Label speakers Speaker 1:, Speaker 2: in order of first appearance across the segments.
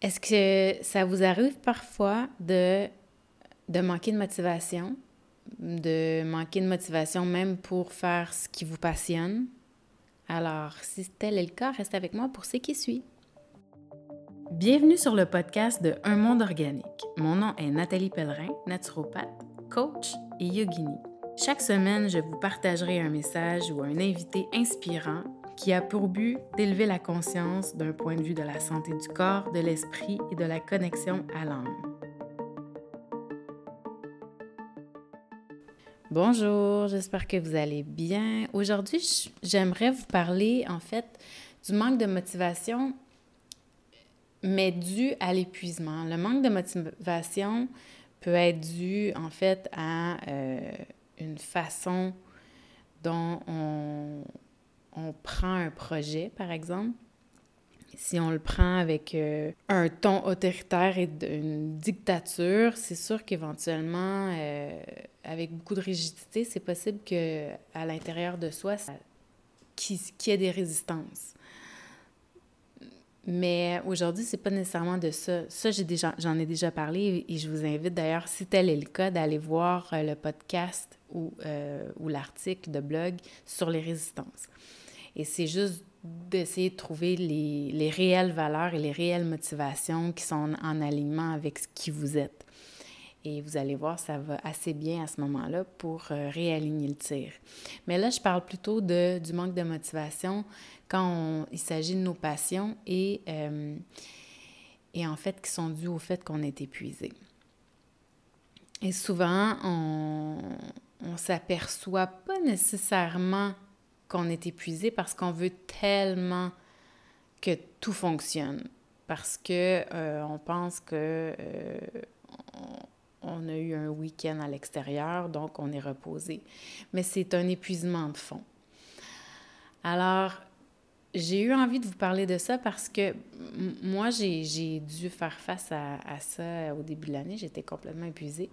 Speaker 1: Est-ce que ça vous arrive parfois de, de manquer de motivation, de manquer de motivation même pour faire ce qui vous passionne? Alors, si tel est le cas, restez avec moi pour ce qui suit. Bienvenue sur le podcast de Un monde organique. Mon nom est Nathalie Pellerin, naturopathe, coach et yogini. Chaque semaine, je vous partagerai un message ou un invité inspirant qui a pour but d'élever la conscience d'un point de vue de la santé du corps, de l'esprit et de la connexion à l'âme. Bonjour, j'espère que vous allez bien. Aujourd'hui, j'aimerais vous parler en fait du manque de motivation, mais dû à l'épuisement. Le manque de motivation peut être dû en fait à euh, une façon dont on, on prend un projet, par exemple, si on le prend avec euh, un ton autoritaire et une dictature, c'est sûr qu'éventuellement, euh, avec beaucoup de rigidité, c'est possible que à l'intérieur de soi, qu'il y ait des résistances. Mais aujourd'hui, c'est pas nécessairement de ça. Ça, j'en ai déjà parlé et je vous invite d'ailleurs, si tel est le cas, d'aller voir euh, le podcast ou, ou l'article de blog sur les résistances. Et c'est juste d'essayer de trouver les, les, réelles valeurs et les réelles motivations qui sont en, alignement avec ce qui vous êtes. Et vous allez voir, ça va assez bien à ce moment-là pour euh, réaligner le tir. Mais là, je parle plutôt de, du manque de motivation quand il s'agit de nos passions et, euh, et en fait qui sont dues au fait qu'on est épuisé. Et souvent, on ne s'aperçoit pas nécessairement qu'on est épuisé parce qu'on veut tellement que tout fonctionne. Parce que euh, on pense que euh, on, a eu un week-end à l'extérieur, donc on est reposé. Mais c'est un épuisement de fond. Alors, j'ai eu envie de vous parler de ça parce que moi, j'ai dû faire face à, à, ça au début de l'année. J'étais complètement épuisée.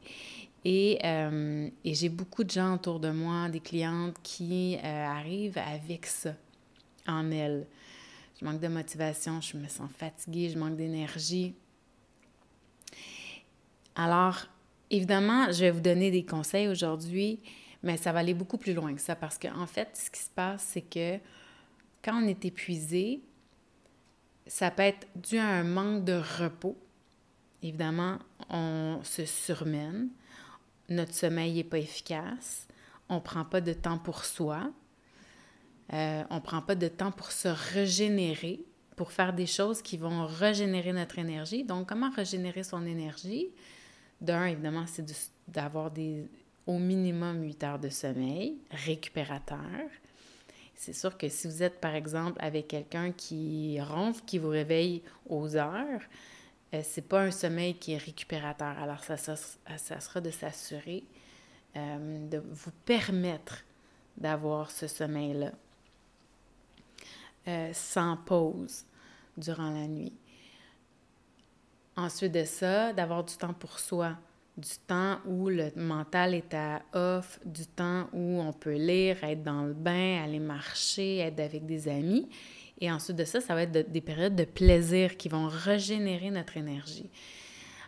Speaker 1: Euh, et, j'ai beaucoup de gens autour de moi, des clientes qui euh, arrivent avec ça en elles. Je manque de motivation, je me sens fatiguée, je manque d'énergie. Alors, évidemment, je vais vous donner des conseils aujourd'hui, mais ça va aller beaucoup plus loin que ça parce qu'en fait, ce qui se passe, c'est que quand on est épuisé, ça peut être dû à un manque de repos. Évidemment, on se surmène notre sommeil n'est pas efficace, on ne prend pas de temps pour soi, euh, on ne prend pas de temps pour se régénérer, pour faire des choses qui vont régénérer notre énergie. Donc, comment régénérer son énergie? D'un, évidemment, c'est d'avoir des au minimum 8 heures de sommeil récupérateur. C'est sûr que si vous êtes, par exemple, avec quelqu'un qui ronfle, qui vous réveille aux heures, euh, c'est pas un sommeil qui est récupérateur. Alors, ça, ça, sera de s'assurer euh, de vous permettre d'avoir ce sommeil-là euh, sans pause durant la nuit. Ensuite de ça, d'avoir du temps pour soi, du temps où le mental est à off, du temps où on peut lire, être dans le bain, aller marcher, être avec des amis. Et ensuite de ça, ça va être des périodes de plaisir qui vont régénérer notre énergie.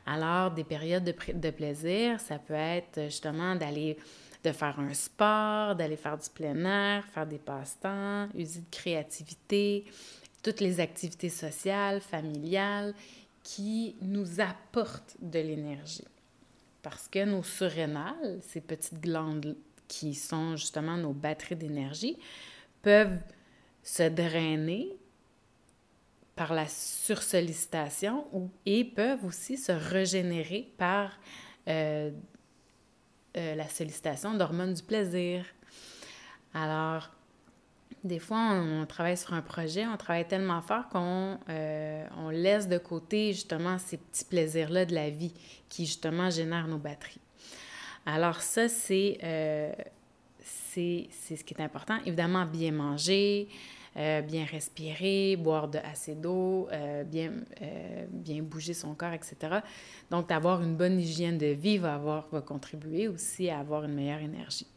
Speaker 1: Alors, des périodes de, plaisir, ça peut être justement d'aller de faire un sport, d'aller faire du plein air, faire des passe-temps, user de créativité, toutes les activités sociales, familiales qui nous apportent de l'énergie. Parce que nos surrénales, ces petites glandes qui sont justement nos batteries d'énergie, peuvent se drainer par la sursollicitation ou, et peuvent aussi se régénérer par euh, euh, la sollicitation d'hormones du plaisir. Alors, des fois, on, travaille sur un projet, on travaille tellement fort qu'on euh, on laisse de côté justement ces petits plaisirs-là de la vie qui justement génèrent nos batteries. Alors ça, c'est c'est ce qui est important. Évidemment, bien manger, euh, bien respirer, boire de, assez d'eau, euh, bien, euh, bien bouger son corps, etc. Donc, d'avoir une bonne hygiène de vie va, avoir, va contribuer aussi à avoir une meilleure énergie.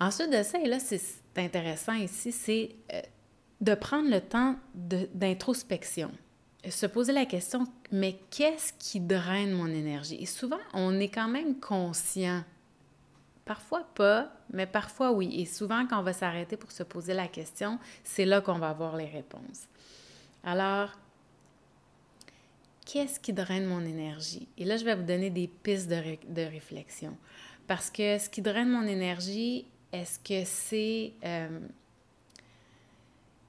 Speaker 1: Ensuite de ça, et là, c'est intéressant ici, c'est de prendre le temps d'introspection. se poser la question, mais qu'est-ce qui draine mon énergie? Et souvent, on est quand même conscient. Parfois pas, mais parfois oui. Et souvent, quand on va s'arrêter pour se poser la question, c'est là qu'on va avoir les réponses. Alors, qu'est-ce qui draine mon énergie? Et là, je vais vous donner des pistes de, réflexion. Parce que ce qui draine mon énergie, est-ce que c'est euh,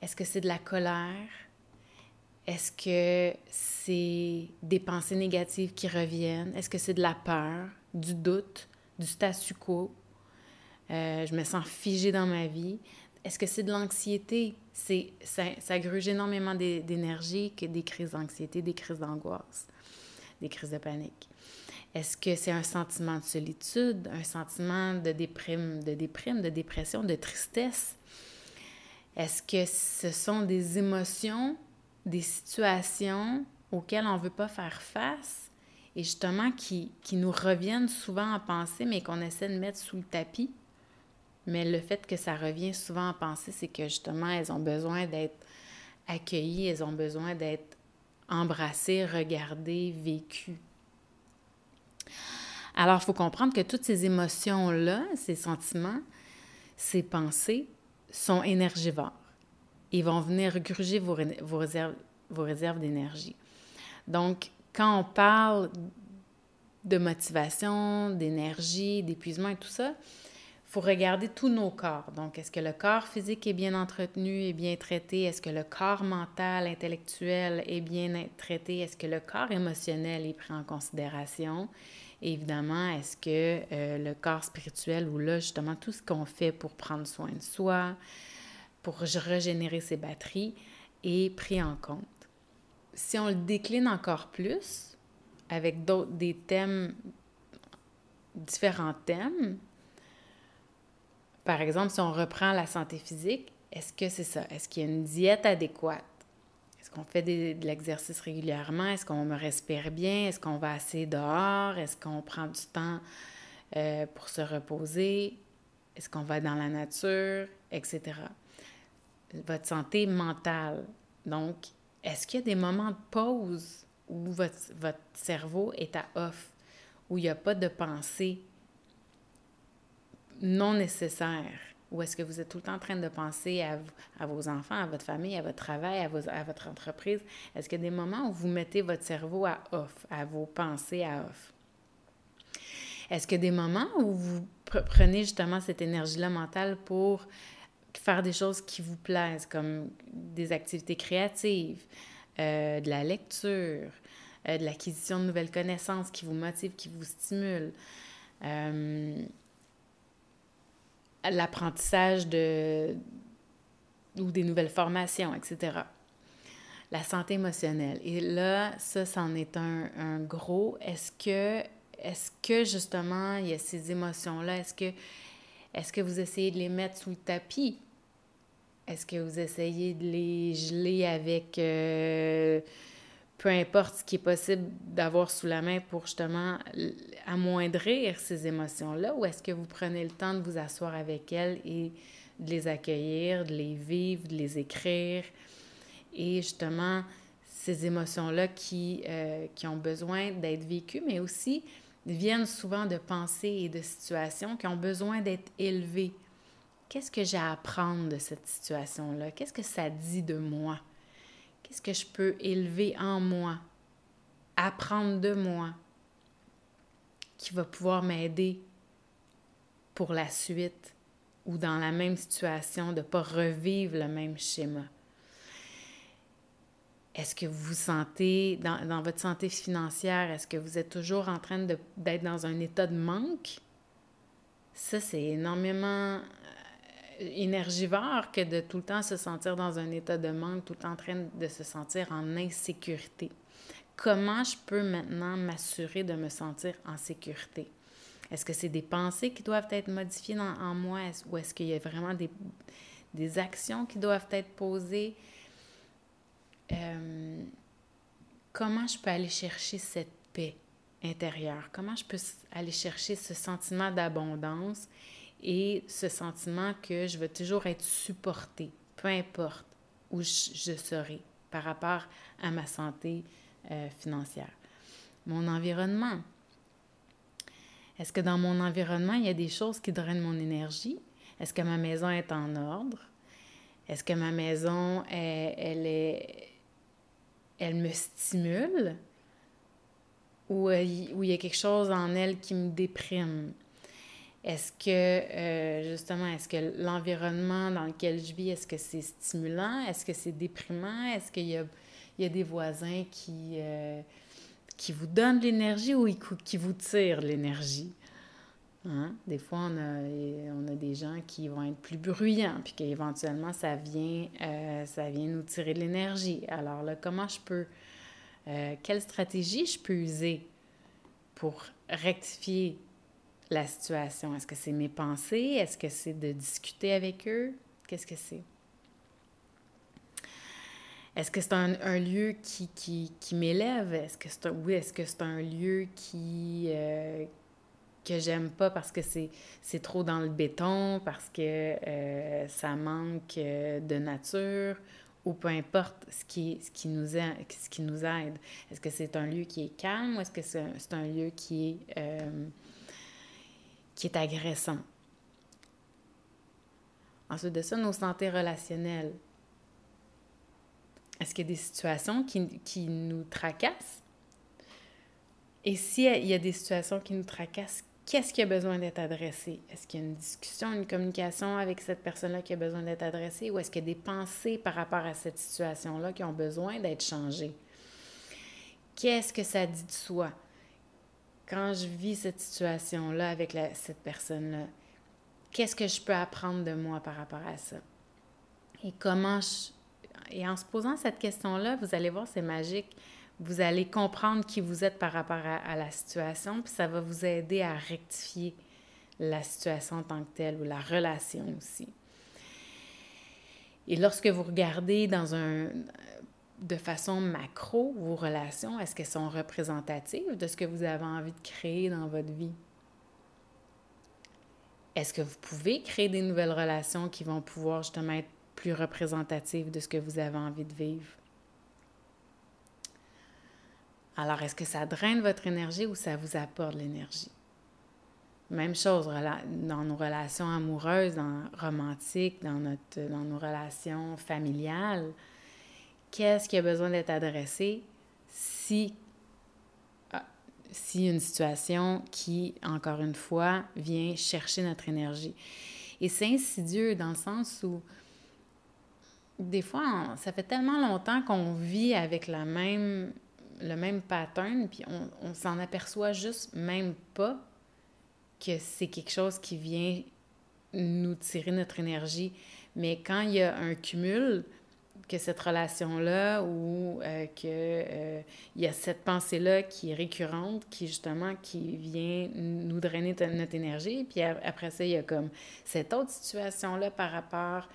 Speaker 1: est-ce que c'est de la colère? Est-ce que c'est des pensées négatives qui reviennent? Est-ce que c'est de la peur, du doute, du statu quo? Euh, je me sens figée dans ma vie. Est-ce que c'est de l'anxiété? C'est, ça, ça gruge énormément d'énergie que des crises d'anxiété, des crises d'angoisse, des crises de panique. Est-ce que c'est un sentiment de solitude, un sentiment de déprime, de déprime, de dépression, de tristesse? Est-ce que ce sont des émotions, des situations auxquelles on ne veut pas faire face? Et justement qui, qui nous reviennent souvent en pensée, mais qu'on essaie de mettre sous le tapis? Mais le fait que ça revient souvent en pensée, c'est que justement, elles ont besoin d'être accueillies, elles ont besoin d'être embrassées, regardées, vécues. Alors, il faut comprendre que toutes ces émotions-là, ces sentiments, ces pensées, sont énergivores. Ils vont venir gruger vos, vos réserves, vos réserves d'énergie. Donc, quand on parle de motivation, d'énergie, d'épuisement et tout ça, il faut regarder tous nos corps. Donc, est-ce que le corps physique est bien entretenu et bien traité? Est-ce que le corps mental, intellectuel est bien traité? Est-ce que le corps émotionnel est pris en considération? évidemment, est-ce que euh, le corps spirituel ou là, justement, tout ce qu'on fait pour prendre soin de soi, pour régénérer ses batteries, est pris en compte? Si on le décline encore plus, avec d'autres, des thèmes, différents thèmes, par exemple, si on reprend la santé physique, est-ce que c'est ça? Est-ce qu'il y a une diète adéquate? Est-ce qu'on fait de l'exercice régulièrement? Est-ce qu'on me respire bien? Est-ce qu'on va assez dehors? Est-ce qu'on prend du temps euh, pour se reposer? Est-ce qu'on va dans la nature? Etc. Votre santé mentale. Donc, est-ce qu'il y a des moments de pause où votre, votre cerveau est à off, où il n'y a pas de pensée non nécessaire? Ou est-ce que vous êtes tout le temps en train de penser à, vos enfants, à votre famille, à votre travail, à, à votre entreprise? Est-ce qu'il y a des moments où vous mettez votre cerveau à off, à vos pensées à off? Est-ce qu'il y a des moments où vous prenez justement cette énergie-là mentale pour faire des choses qui vous plaisent, comme des activités créatives, euh, de la lecture, euh, de l'acquisition de nouvelles connaissances qui vous motivent, qui vous stimulent? Euh, l'apprentissage de ou des nouvelles formations, etc. La santé émotionnelle. Et là, ça, c'en est un, gros. Est-ce que, est-ce que justement, il y a ces émotions-là? Est-ce que, est-ce que vous essayez de les mettre sous le tapis? Est-ce que vous essayez de les geler avec euh, peu importe ce qui est possible d'avoir sous la main pour justement amoindrir ces émotions-là, ou est-ce que vous prenez le temps de vous asseoir avec elles et de les accueillir, de les vivre, de les écrire, et justement ces émotions-là qui, euh, qui ont besoin d'être vécues, mais aussi viennent souvent de pensées et de situations qui ont besoin d'être élevées. Qu'est-ce que j'ai à apprendre de cette situation-là? Qu'est-ce que ça dit de moi? Qu'est-ce que je peux élever en moi, apprendre de moi, qui va pouvoir m'aider pour la suite ou dans la même situation, de ne pas revivre le même schéma? Est-ce que vous vous sentez, dans, dans votre santé financière, est-ce que vous êtes toujours en train d'être dans un état de manque? Ça, c'est énormément énergivore que de tout le temps se sentir dans un état de manque, tout le temps en train de se sentir en insécurité. Comment je peux maintenant m'assurer de me sentir en sécurité? Est-ce que c'est des pensées qui doivent être modifiées en moi? Ou est-ce qu'il y a vraiment des, des, actions qui doivent être posées? Euh, comment je peux aller chercher cette paix intérieure? Comment je peux aller chercher ce sentiment d'abondance et ce sentiment que je veux toujours être supportée, peu importe où je, serai, par rapport à ma santé euh, financière? Mon environnement. Est-ce que dans mon environnement, il y a des choses qui drainent mon énergie? Est-ce que ma maison est en ordre? Est-ce que ma maison, elle, est, elle me stimule? Ou, euh, il y a quelque chose en elle qui me déprime? Est-ce que, euh, justement, est-ce que l'environnement dans lequel je vis, est-ce que c'est stimulant? Est-ce que c'est déprimant? Est-ce qu'il y a, il y a des voisins qui, euh, qui vous donnent de l'énergie ou qui vous tirent l'énergie? Hein? Des fois, on a, on a des gens qui vont être plus bruyants, puis qu'éventuellement, ça vient, euh, ça vient nous tirer de l'énergie. Alors là, comment je peux, quelle stratégie je peux user pour rectifier la situation? Est-ce que c'est mes pensées? Est-ce que c'est de discuter avec eux? Qu'est-ce que c'est? Est-ce que c'est un, lieu qui, qui, m'élève? Est-ce que c'est oui, est-ce que c'est un lieu qui euh, que j'aime pas parce que c'est, trop dans le béton, parce que euh, ça manque euh, de nature, ou peu importe ce qui, ce qui, nous, ce qui nous aide. Est-ce que c'est un lieu qui est calme ou est-ce que c'est c'est un lieu qui est qui est agressant? Ensuite de ça, nos santé relationnelles. Est-ce qu'il y a des situations qui, qui nous tracassent? Et s'il y a des situations qui nous tracassent, qu'est-ce qui a besoin d'être adressé? Est-ce qu'il y a une discussion, une communication avec cette personne-là qui a besoin d'être adressée ou est-ce qu'il y a des pensées par rapport à cette situation-là qui ont besoin d'être changées? Qu'est-ce que ça dit de soi? quand je vis cette situation-là avec cette personne-là, qu'est-ce que je peux apprendre de moi par rapport à ça? Et comment je... Et en se posant cette question-là, vous allez voir, c'est magique. Vous allez comprendre qui vous êtes par rapport à, la situation, puis ça va vous aider à rectifier la situation en tant que telle ou la relation aussi. Et lorsque vous regardez dans un, de façon macro, vos relations, est-ce qu'elles sont représentatives de ce que vous avez envie de créer dans votre vie? Est-ce que vous pouvez créer des nouvelles relations qui vont pouvoir justement être plus représentatives de ce que vous avez envie de vivre? Alors, est-ce que ça draine votre énergie ou ça vous apporte l'énergie? Même chose dans nos relations amoureuses, dans, romantiques, dans, notre, dans nos relations familiales qu'est-ce qui a besoin d'être adressé si, ah, si une situation qui, encore une fois, vient chercher notre énergie? Et c'est insidieux dans le sens où des fois, ça fait tellement longtemps qu'on vit avec la même, le même pattern, puis on, on s'en aperçoit juste même pas que c'est quelque chose qui vient nous tirer notre énergie. Mais quand il y a un cumul, que cette relation-là ou euh, que euh, il y a cette pensée-là qui est récurrente, qui justement qui vient nous drainer notre énergie. Puis après ça, il y a comme cette autre situation-là par rapport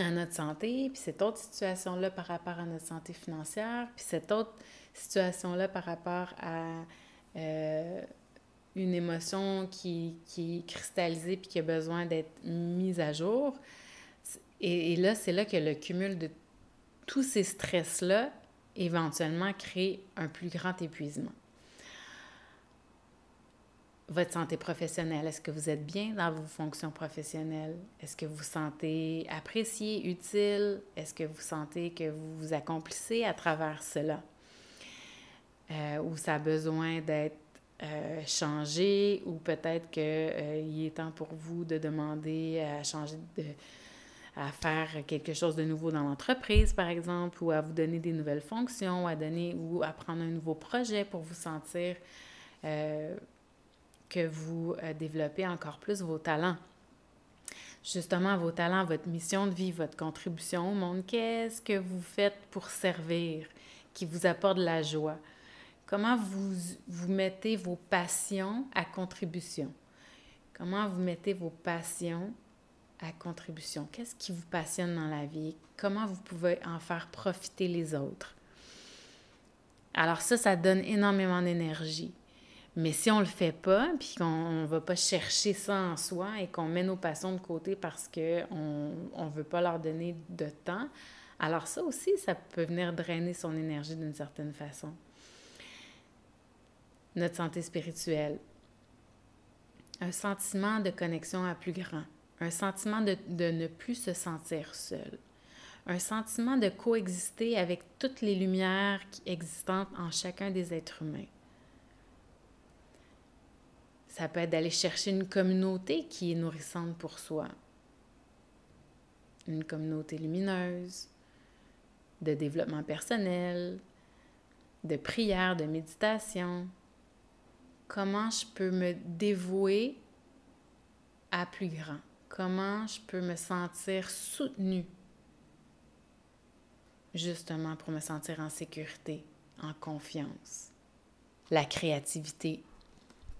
Speaker 1: à notre santé, puis cette autre situation-là par rapport à notre santé financière, puis cette autre situation-là par rapport à euh, une émotion qui, qui est cristallisée puis qui a besoin d'être mise à jour. Et, là, c'est là que le cumul de tous ces stress-là éventuellement crée un plus grand épuisement. Votre santé professionnelle, est-ce que vous êtes bien dans vos fonctions professionnelles? Est-ce que vous vous sentez apprécié, utile? Est-ce que vous sentez que vous vous accomplissez à travers cela? Euh, ou ça a besoin d'être euh, changé, ou peut-être qu'il euh, est temps pour vous de demander à changer à faire quelque chose de nouveau dans l'entreprise, par exemple, ou à vous donner des nouvelles fonctions, à donner ou à prendre un nouveau projet pour vous sentir que vous euh, développez encore plus vos talents. Justement, vos talents, votre mission de vie, votre contribution au monde, qu'est-ce que vous faites pour servir, qui vous apporte de la joie? Comment vous, vous mettez vos passions à contribution? Comment vous mettez vos passions à contribution? Qu'est-ce qui vous passionne dans la vie? Comment vous pouvez en faire profiter les autres? Alors ça, ça donne énormément d'énergie. Mais si on le fait pas, puis qu'on ne va pas chercher ça en soi et qu'on met nos passions de côté parce qu'on ne veut pas leur donner de temps, Alors ça aussi, ça peut venir drainer son énergie d'une certaine façon. Notre santé spirituelle. Un sentiment de connexion à plus grand. Un sentiment de, de ne plus se sentir seul. Un sentiment de coexister avec toutes les lumières existantes en chacun des êtres humains. Ça peut être d'aller chercher une communauté qui est nourrissante pour soi. Une communauté lumineuse, de développement personnel, de prière, de méditation. Comment je peux me dévouer à plus grand? Comment je peux me sentir soutenue justement pour me sentir en sécurité, en confiance? La créativité,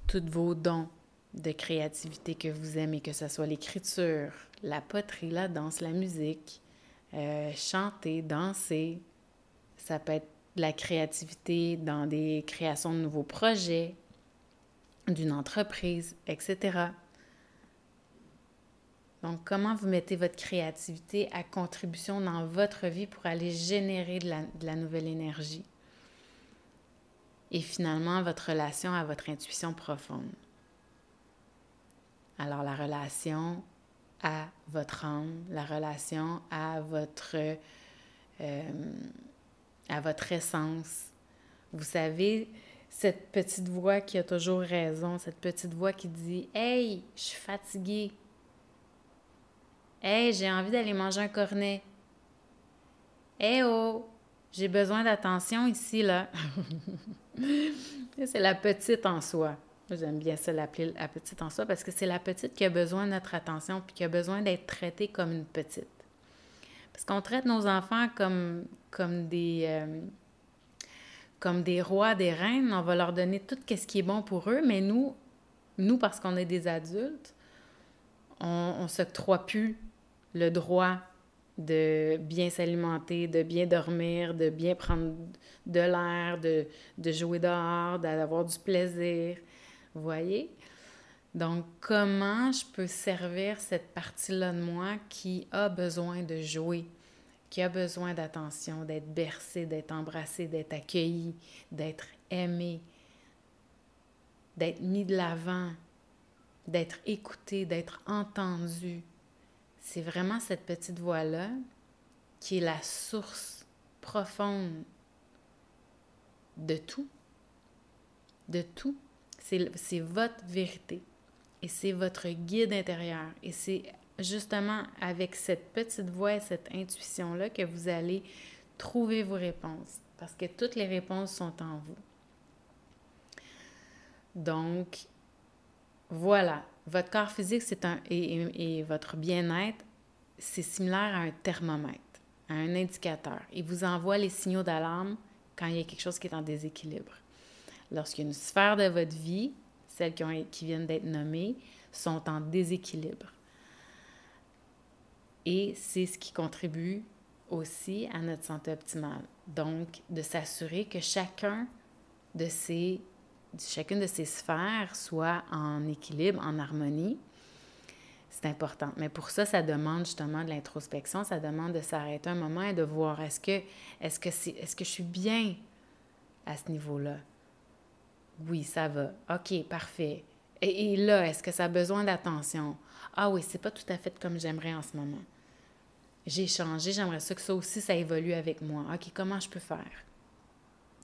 Speaker 1: tous vos dons de créativité que vous aimez, que ce soit l'écriture, la poterie, la danse, la musique, euh, chanter, danser. Ça peut être de la créativité dans des créations de nouveaux projets, d'une entreprise, etc. Donc, comment vous mettez votre créativité à contribution dans votre vie pour aller générer de la, de la nouvelle énergie? Et finalement, votre relation à votre intuition profonde. Alors, la relation à votre âme, la relation à votre, euh, à votre essence. Vous savez, cette petite voix qui a toujours raison, cette petite voix qui dit Hey, je suis fatiguée. Hey, j'ai envie d'aller manger un cornet. Hey oh, j'ai besoin d'attention ici, là. C'est la petite en soi. J'aime bien ça l'appeler la petite en soi parce que c'est la petite qui a besoin de notre attention puis qui a besoin d'être traitée comme une petite. Parce qu'on traite nos enfants comme, comme, des, euh, comme des rois, des reines. On va leur donner tout ce qui est bon pour eux, mais nous, nous parce qu'on est des adultes, on ne s'octroie plus le droit de bien s'alimenter, de bien dormir, de bien prendre de l'air, de, de jouer dehors, d'avoir du plaisir. Vous voyez? Donc, comment je peux servir cette partie-là de moi qui a besoin de jouer, qui a besoin d'attention, d'être bercée, d'être embrassée, d'être accueillie, d'être aimée, d'être mis de l'avant, d'être écoutée, d'être entendue? C'est vraiment cette petite voix-là qui est la source profonde de tout, de tout c'est votre vérité et c'est votre guide intérieur. Et c'est justement avec cette petite voix et cette intuition-là que vous allez trouver vos réponses parce que toutes les réponses sont en vous. Donc, voilà, votre corps physique c'est un, et, votre bien-être, c'est similaire à un thermomètre, à un indicateur. Il vous envoie les signaux d'alarme quand il y a quelque chose qui est en déséquilibre lorsqu'il sphère de votre vie, celles qui, ont, qui viennent d'être nommées, sont en déséquilibre. Et c'est ce qui contribue aussi à notre santé optimale. Donc, de s'assurer que chacun de ces, chacune de ces sphères soit en équilibre, en harmonie, c'est important. Mais pour ça, ça demande justement de l'introspection, ça demande de s'arrêter un moment et de voir est-ce que, est-ce que je suis bien à ce niveau-là? Oui, ça va. OK, parfait. Et, là, est-ce que ça a besoin d'attention? Ah oui, c'est pas tout à fait comme j'aimerais en ce moment. J'ai changé, j'aimerais ça que ça aussi, ça évolue avec moi. OK, comment je peux faire?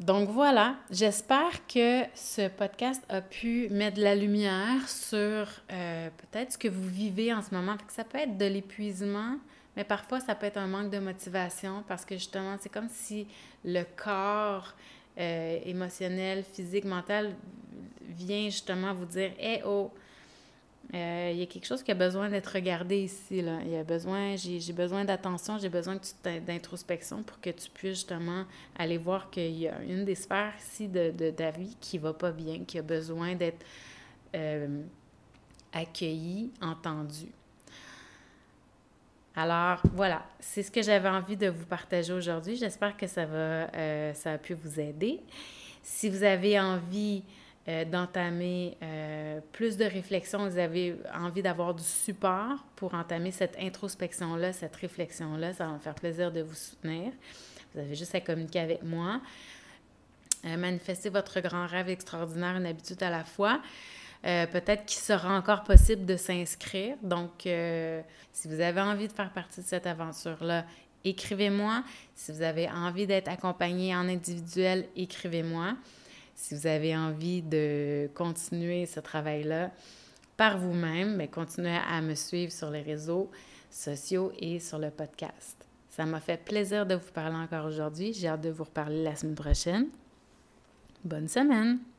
Speaker 1: Donc voilà, j'espère que ce podcast a pu mettre de la lumière sur euh, peut-être ce que vous vivez en ce moment. que ça peut être de l'épuisement, mais parfois ça peut être un manque de motivation parce que justement, c'est comme si le corps euh, émotionnel, physique, mental vient justement vous dire Hé, oh, euh, il y a quelque chose qui a besoin d'être regardé ici. Là. Y a besoin, j'ai besoin d'attention, j'ai besoin d'introspection pour que tu puisses justement aller voir qu'il y a une des sphères ici de, de, ta vie qui va pas bien, qui a besoin d'être euh, accueillie, entendue. Alors voilà, c'est ce que j'avais envie de vous partager aujourd'hui. J'espère que ça va, euh, ça a pu vous aider. Si vous avez envie euh, d'entamer euh, plus de réflexion, vous avez envie d'avoir du support pour entamer cette introspection-là, cette réflexion-là, ça va me faire plaisir de vous soutenir. Vous avez juste à communiquer avec moi. Euh, manifester votre grand rêve extraordinaire, une habitude à la fois. Peut-être qu'il sera encore possible de s'inscrire. Donc, si vous avez envie de faire partie de cette aventure-là, écrivez-moi. Si vous avez envie d'être accompagné en individuel, écrivez-moi. Si vous avez envie de continuer ce travail-là par vous-même, mais continuez à me suivre sur les réseaux sociaux et sur le podcast. Ça m'a fait plaisir de vous parler encore aujourd'hui. J'ai hâte de vous reparler la semaine prochaine. Bonne semaine!